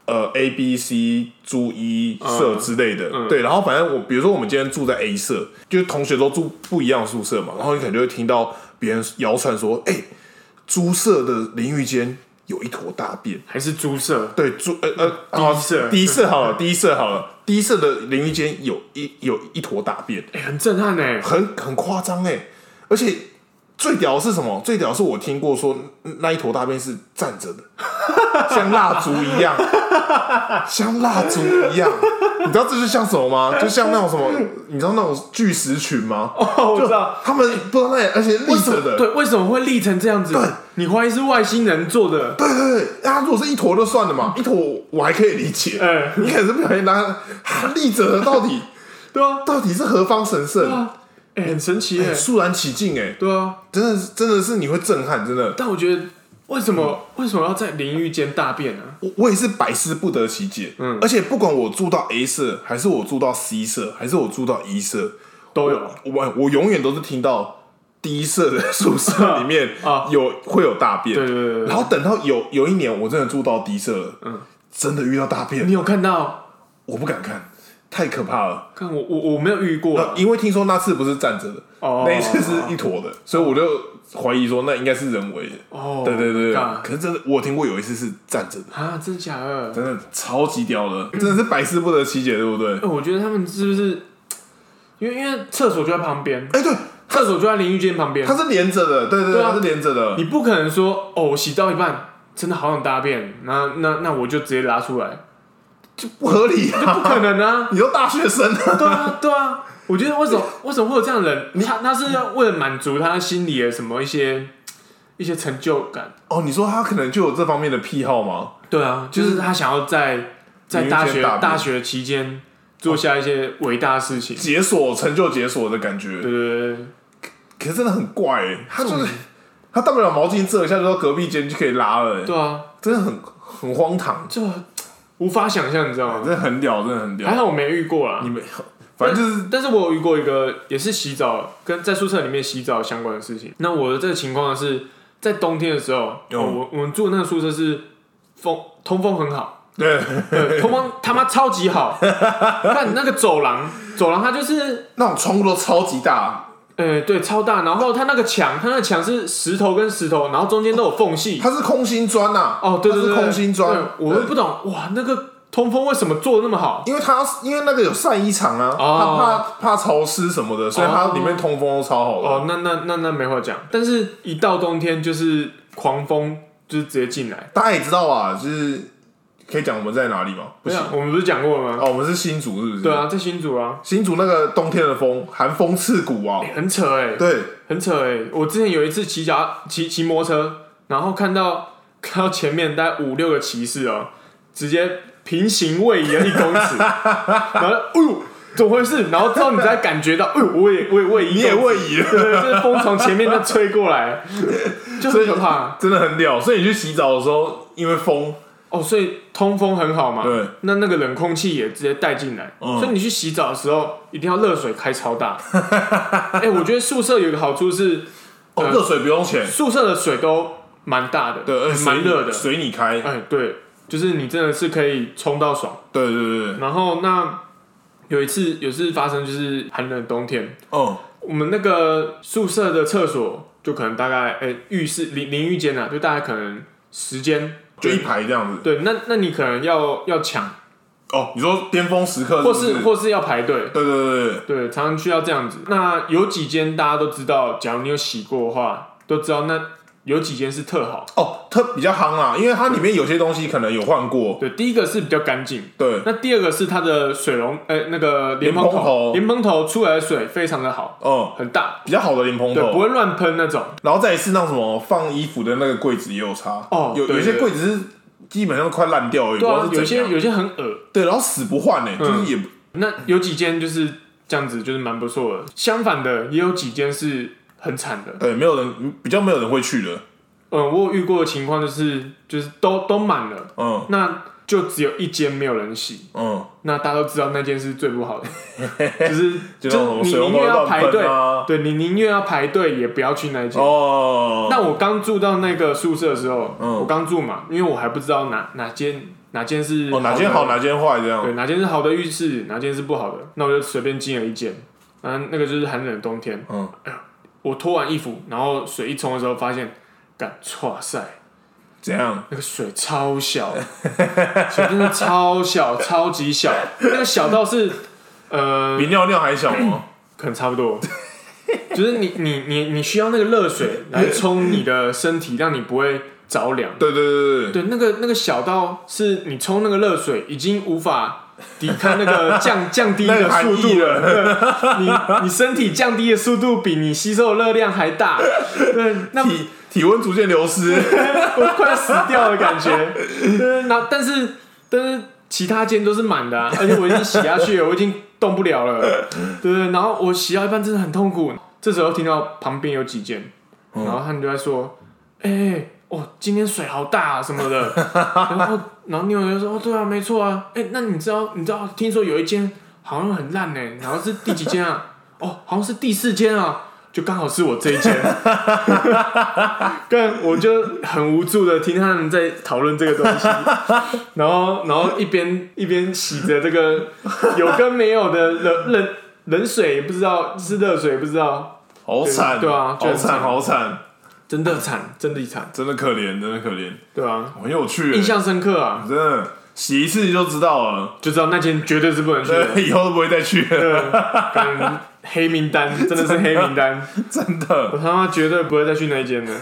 呃 A、B、C 住一社之类的，嗯对，然后反正我比如说我们今天住在 A 社，就是同学都住不一样的宿舍嘛，然后你可能就会听到别人谣传说，哎、猪舍的淋浴间有一坨大便。还是猪舍？对，猪呃呃，第一第一社好了，第一社好了，第一社的淋浴间有一有一坨大便，哎，很震撼哎。很很夸张哎，而且最屌的是什么？最屌的是我听过说那一坨大便是站着的，像蜡烛一样，像蜡烛一样，你知道这是像什么吗？就像那种什么，你知道那种巨石群吗？哦，我知道。他们不知道那，而且立？着的，对，为什么会立成这样子对？你怀疑是外星人做的？对对对，那如果是一坨就算了嘛，一坨我还可以理解，哎，你可是不小心拿它立着的，到底 对啊，到底是何方神圣？哎，很神奇哎。肃然起敬哎，对啊，真的是真的是你会震撼，真的，但我觉得为什么为什么要在淋浴间大便呢？我我也是百思不得其解。嗯。而且不管我住到 A 社，还是我住到 C 社，还是我住到 E 社，都有。我我永远都是听到第一社的宿舍 里面啊。有会有大便，对对对对。然后等到有有一年我真的住到 D 社了，嗯，真的遇到大便。你，有看到？我不敢看，太可怕了。看我我我没有遇过因为听说那次不是站着的，哦那一次是一坨的，所以我就怀疑说那应该是人为的。哦，对对对可是真的我听过有一次是站着的，啊，真的假的？真的超级屌的，真的是百思不得其解，对不对？哎，我觉得他们是不是？因为因为厕所就在旁边，哎，对，厕所就在淋浴间旁边它，是连着的，对对对，它是连着的。你不可能说哦，我洗到一半真的好想大便，那那那我就直接拉出来，不合理不啊！可能啊！你都大学生了，对啊，对啊，我觉得为什么为什么会有这样的人？他他是要为了满足他心里的什么一些一些成就感？哦，你说他可能就有这方面的癖好吗？对啊，就是他想要在在大学大大学期间做下一些伟大的事情。解锁成就解锁的感觉，对对对，可是真的很怪哎，他就是他大不了毛巾遮一下，就到隔壁间就可以拉了，哎对啊，真的很很荒唐，就无法想象，你知道吗？真的很屌，真的很屌还。好我没遇过啦你。们反正就是但是我有遇过一个也是洗澡跟在宿舍里面洗澡相关的事情。那我的这个情况是在冬天的时候，我我们住的那个宿舍是风通风很好，对对，通风他妈超级好。看那个走廊，走廊它就是那种窗户都超级大，呃对超大，然后它那个墙，它那个墙是石头跟石头，然后中间都有缝隙。它是空心砖呐。哦，对对对，它是空心砖我会不懂哇，那个通风为什么做的那么好？因为它因为那个有晒衣场啊，哦它怕怕潮湿什么的，所以它哦里面通风都超好的。哦，那那那那没话讲。但是，一到冬天就是狂风，就是直接进来。大家也知道啊，就是可以讲我们在哪里吗？不行我们不是讲过了吗？哦，我们是新竹，是不是？对，啊，在新竹啊，新竹那个冬天的风，寒风刺骨啊。欸很扯哎、对，很扯哎、我之前有一次骑脚骑骑摩托车，然后看到看到前面大概五六个骑士哦、直接平行位移了一公尺，然后哎呦怎么回事？然后之后你才感觉到，哎呦我也我也位移，你也位移了，对，就是风从前面就吹过来，就很可怕。真的很屌。所以你去洗澡的时候，因为风，哦，所以通风很好嘛。对，那那个冷空气也直接带进来，嗯所以你去洗澡的时候一定要热水开超大。哎、我觉得宿舍有一个好处是，哦，呃热水不用钱，宿舍的水都蛮大的，对，蛮热的。随你开，哎、对，就是你真的是可以冲到爽。对对对对，然后那有一次有一次发生就是寒冷冬天，嗯，我们那个宿舍的厕所就可能大概哎、浴室淋淋浴间啊，就大概可能时间，就一排这样子。对，那那你可能要要抢，哦，你说巅峰时刻或是或是要排队，对对对对，对，常常需要这样子。那有几间大家都知道，假如你有洗过的话，都知道那有几间是特好。哦，特比较夯啊，因为它里面有些东西可能有换过，对，第一个是比较干净，对，那第二个是它的水龙，呃，那个莲蓬头莲蓬头出来的水非常的好，嗯，很大，比较好的莲蓬对，不，会乱喷那种。然后再一次那什么放衣服的那个柜子也有差，哦有有些柜子是基本上快烂掉而已，对啊有些。有些很恶，对，然后死不换呢，就是也不那有几间就是这样子，就是蛮不错的。相反的，也有几间是很惨的。对，没有人比较没有人会去的，嗯，我有遇过的情况就是，就是都都满了，嗯。那就只有一间没有人洗。嗯，那大家都知道那间是最不好的，就是就是你宁愿要排队，啊，对你宁愿要排队也不要去那一间。哦，那我刚住到那个宿舍的时候，嗯。我刚住嘛，因为我还不知道哪哪间哪间是哦哪间好哪间坏这样，对，哪间是好的浴室，哪间是不好的，那我就随便进了一间。嗯，那个就是寒冷的冬天，嗯，我脱完衣服，然后水一冲的时候，发现，干，哇塞，怎样？那个水超小，水真的超小，超级小，那个小到是，呃，比尿尿还小吗？可能差不多，就是你你你你需要那个热水来冲你的身体，让你不会着凉。对对对对对，对，那个那个小到是你冲那个热水已经无法抵抗那个降 降低的速度了，对你你身体降低的速度比你吸收的热量还大，对，那体体温逐渐流失，我快要死掉的感觉。对，然后但是但是其他间都是满的、啊，而且我已经洗下去了，我已经动不了了。对对，然后我洗到一半真的很痛苦。这时候听到旁边有几间，然后他们就在说：“哎、哦，今天水好大啊什么的。”然后然后另外一个就说：“哦，对啊，没错啊。哎、那你知道你知道听说有一间好像很烂呢，然后是第几间啊？哦，好像是第四间啊。”就刚好是我这一间，但我就很无助的听他们在讨论这个东西，然后然后一边一边洗着这个有跟没有的冷冷冷水，也不知道是热水，也不知道，好惨，对啊就好惨好惨，真的惨，真的惨，真的可怜，真的可怜，对啊，很有趣耶，印象深刻啊，真的洗一次你就知道了，就知道那间绝对是不能去的，以后都不会再去。了，对，干 黑名单，真的是黑名单，真的。我他妈绝对不会再去那一间的。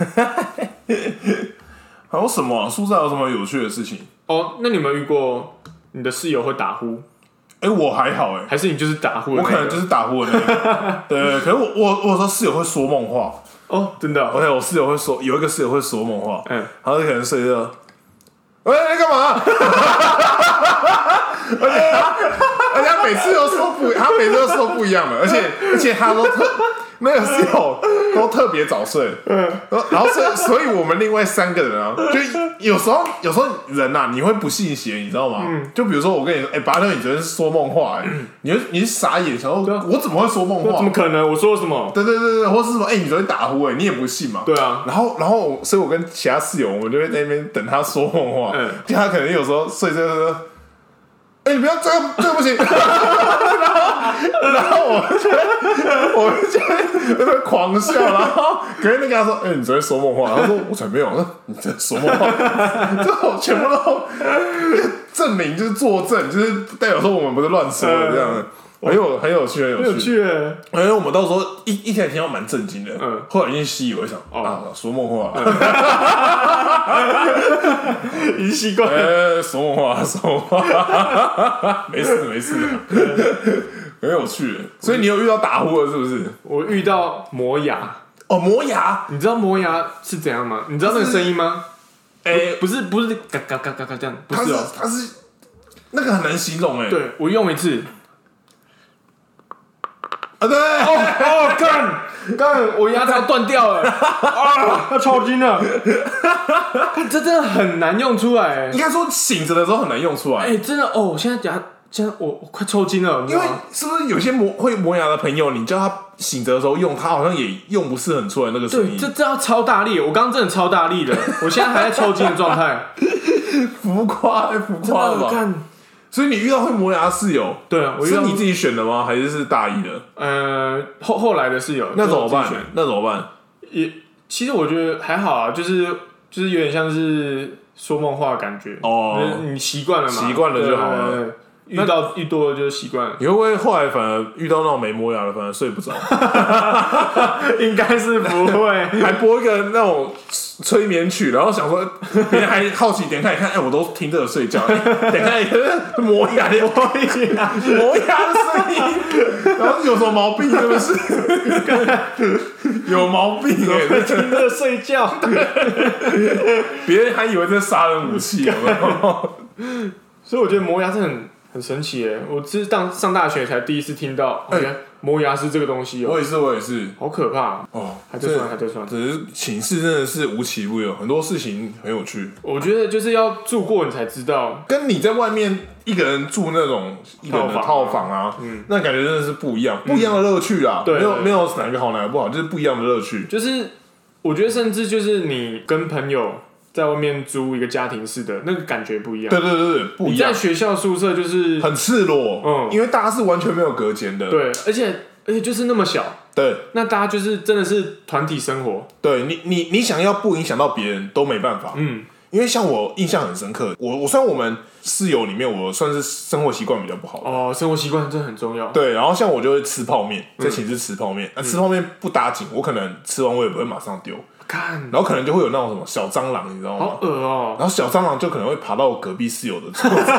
还有什么啊？宿舍有什么有趣的事情？哦，那你有没有遇过你的室友会打呼，哎，我还好哎，还是你就是打呼的那个？我可能就是打呼的那个，对，可是我我我有时候室友会说梦话哦，真的哦、，OK，我室友会说，有一个室友会说梦话，嗯，他就可能睡着，喂，你干嘛？而且他而且他每次都说不，他每次都说不一样的，而且而且他都特那个室友都特别早睡，嗯，然后所以所以我们另外三个人啊，就有时候有时候人呐、啊，你会不信邪，你知道吗？就比如说我跟你说，哎、巴特，你昨天是说梦话、哎，你你傻眼，想说啊我怎么会说梦话怎么？可能？我说了什么？对对对对，或是什么？哎、你昨天打呼哎、你也不信嘛？对啊，然后，然后，所以我跟其他室友，我们就会在那边等他说梦话。嗯就他可能有时候睡着说：“哎、你不要这个，这个不行。然后，然后我们就我们就会在那边狂笑，然后隔天就跟他说：“哎、你昨天说梦话。”他说：“我才没有。”我说：“你在说梦话。”最后全部都证明，就是作证，就是代表说我们不是乱说的这样的。很有很有趣，很有趣。很有趣耶。因为我们到时候一一开始听到蛮震惊的，嗯后来已经习以为常，哦啊，说梦话，已经习惯说梦话，说梦话，没事没事，很有趣。所以你有遇到打呼的，是不是？我遇到磨牙，哦，磨牙，你知道磨牙是怎样吗？你知道那个声音吗？哎，不是不是嘎嘎嘎嘎嘎这样，不是是哦。它是那个很难形容哎，对我用一次，啊对，哦干干，我牙套断掉了啊，它抽筋了。看这真的很难用出来。应该说醒着的时候很难用出来，哎、真的哦！我现在讲，现在我我快抽筋了，你知因为？是不是有些磨会磨牙的朋友，你叫他醒着的时候用，他好像也用不是很出来那个声对，音这，这要超大力，我刚刚真的超大力的，我现在还在抽筋的状态。浮夸太浮真夸了吧？看，所以你遇到会磨牙的室友，对啊，我遇到是你自己选的吗？还是是大一的？呃后后来的室友，那怎么办？那怎么办？也其实我觉得还好啊，就是就是有点像是说梦话的感觉哦就是你习惯了嘛，习惯了就好了对。对对遇到遇多了就习惯了，你会不会后来反而遇到那种没磨牙的，反而睡不着，应该是不会。还播一个那种催眠曲，然后想说别人还好奇点开一看，哎、我都听这个睡觉，哎点开一看磨牙的磨牙磨牙的声音，然后有什么毛病？是不是？有毛病。哎、听着睡觉，别人还以为这是杀人武器，有没有？所以我觉得磨牙是很很神奇耶。我是上上大学才第一次听到，哎磨牙是这个东西哦、我也是，我也是。好可怕！哦，还在算，还在算。只是寝室真的是无奇不有，很多事情很有趣。我觉得就是要住过你才知道，跟你在外面一个人住那种一个人的套套房啊，嗯那感觉真的是不一样，不一样的乐趣啦。对对没有没有哪个好哪个不好，就是不一样的乐趣。就是我觉得甚至就是你跟朋友在外面租一个家庭式的那个感觉不一样。对对对对，不你一样，在学校宿舍就是很赤裸，嗯因为大家是完全没有隔间的。对，而且而且就是那么小，对那大家就是真的是团体生活。对，你你你想要不影响到别人都没办法，嗯，因为像我印象很深刻，我我虽然我们室友里面我算是生活习惯比较不好。哦，生活习惯真的很重要。对，然后像我就会吃泡面，嗯在寝室吃泡面。那、吃泡面不打紧，我可能吃完我也不会马上丢，看，然后可能就会有那种什么小蟑螂，你知道吗？好恶哦、然后小蟑螂就可能会爬到我隔壁室友的桌子，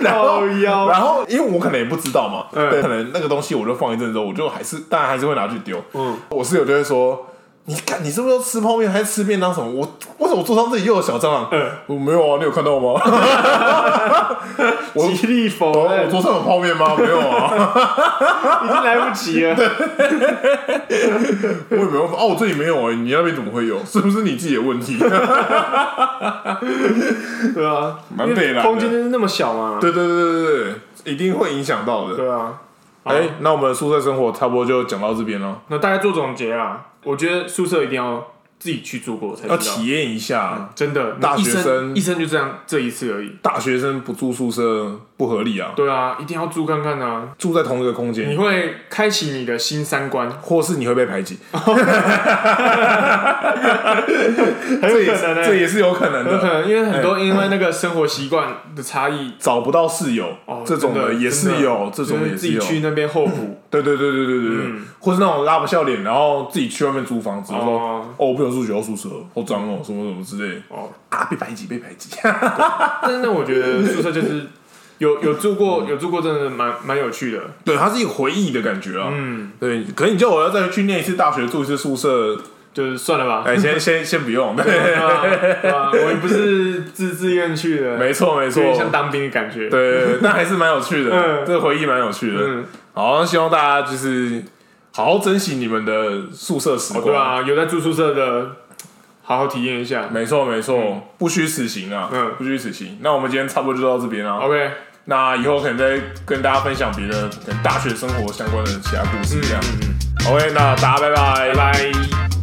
然后靠腰，然后因为我可能也不知道嘛，嗯对，可能那个东西我就放一阵之后，我就还是当然还是会拿去丢。嗯，我室友就会说。你看，你是不是要吃泡面还是吃便当什么？我为什么桌上这里又有小蟑螂？嗯我没有啊，你有看到吗？我 极力否我，桌上有泡面吗？没有啊，已经来不及了。我也没有。哦，我这里没有哎、你那边怎么会有？是不是你自己的问题？对啊，蛮北蓝的空间就是那么小嘛。对对对对对对，一定会影响到的。对啊，哎、那我们的宿舍生活差不多就讲到这边了，那大家做总结啊，我觉得宿舍一定要自己去住过才。要体验一下。真的，大学生一生就这样这一次而已。大学生不住宿舍不合理啊，对啊，一定要住看看啊！住在同一个空间。你间，会开启你的新三观，或是你会被排挤，很这也是这也是有可能的。有可能，因为很多因为那个生活习惯的差异，找不到室友，哦，这种真的也是有，这种就是自己有。去那边候补。对对对对对对或是那种拉不笑脸，然后自己去外面租房子，说哦。哦我不想住学校宿舍，好脏哦，什么什么之类的。哦，啊，被排挤被排挤。但是我觉得宿舍就是有有住过，有住过，真的蛮蛮有趣的。对，它是一个回忆的感觉啊。嗯，对，可能你叫我要再去念一次大学，住一次宿舍，就是算了吧。哎，先 先先不用。对对，吧？对吧？我也不是自自愿去的，没错没错像当兵的感觉。对对，对但还是蛮有趣的，嗯这个回忆蛮有趣的。嗯，好，那希望大家就是好好珍惜你们的宿舍时哦，光。对啊，有在住宿舍的，好好体验一下。没错没错，不虚此行啊，嗯不虚此行。那我们今天差不多就到这边啊。OK，那以后可能再跟大家分享别的跟大学生活相关的其他故事，这样。嗯嗯 OK，那大家拜拜拜拜。